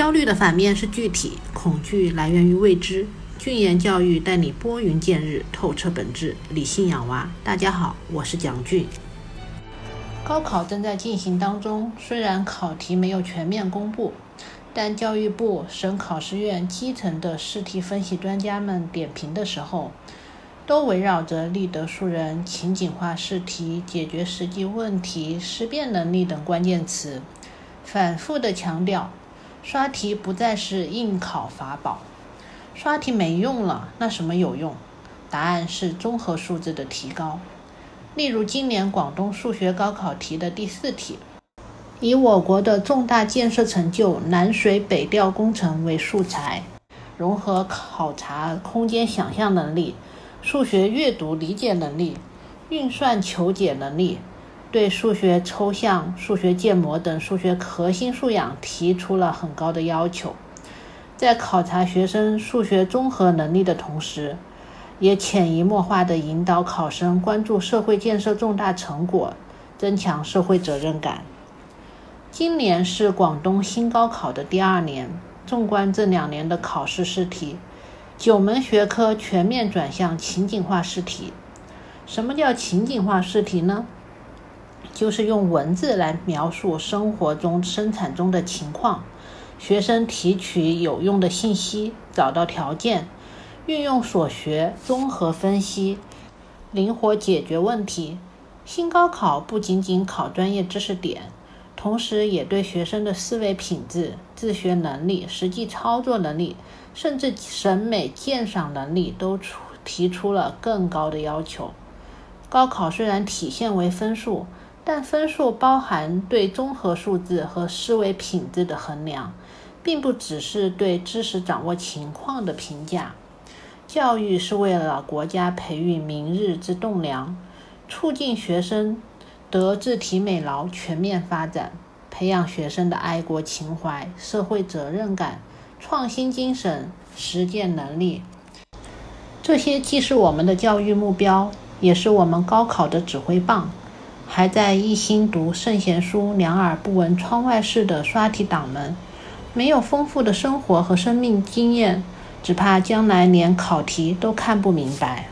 焦虑的反面是具体，恐惧来源于未知。俊言教育带你拨云见日，透彻本质，理性养娃。大家好，我是蒋俊。高考正在进行当中，虽然考题没有全面公布，但教育部、省考试院基层的试题分析专家们点评的时候，都围绕着立德树人、情景化试题、解决实际问题、思辨能力等关键词，反复的强调，刷题不再是应考法宝。刷题没用了，那什么有用？答案是综合素质的提高。例如今年广东数学高考题的第四题，以我国的重大建设成就南水北调工程为素材，融合考察空间想象能力、数学阅读理解能力、运算求解能力，对数学抽象、数学建模等数学核心素养提出了很高的要求。在考察学生数学综合能力的同时，也潜移默化地引导考生关注社会建设重大成果，增强社会责任感。今年是广东新高考的第二年，纵观这两年的考试试题，九门学科全面转向情景化试题。什么叫情景化试题呢？就是用文字来描述生活中生产中的情况。学生提取有用的信息，找到条件，运用所学，综合分析，灵活解决问题。新高考不仅仅考专业知识点，同时也对学生的思维品质、自学能力、实际操作能力，甚至审美鉴赏能力都出提出了更高的要求。高考虽然体现为分数，但分数包含对综合素质和思维品质的衡量。并不只是对知识掌握情况的评价，教育是为了国家培育明日之栋梁，促进学生德智体美劳全面发展，培养学生的爱国情怀、社会责任感、创新精神、实践能力。这些既是我们的教育目标，也是我们高考的指挥棒。还在一心读圣贤书、两耳不闻窗外事的刷题党们。没有丰富的生活和生命经验，只怕将来连考题都看不明白。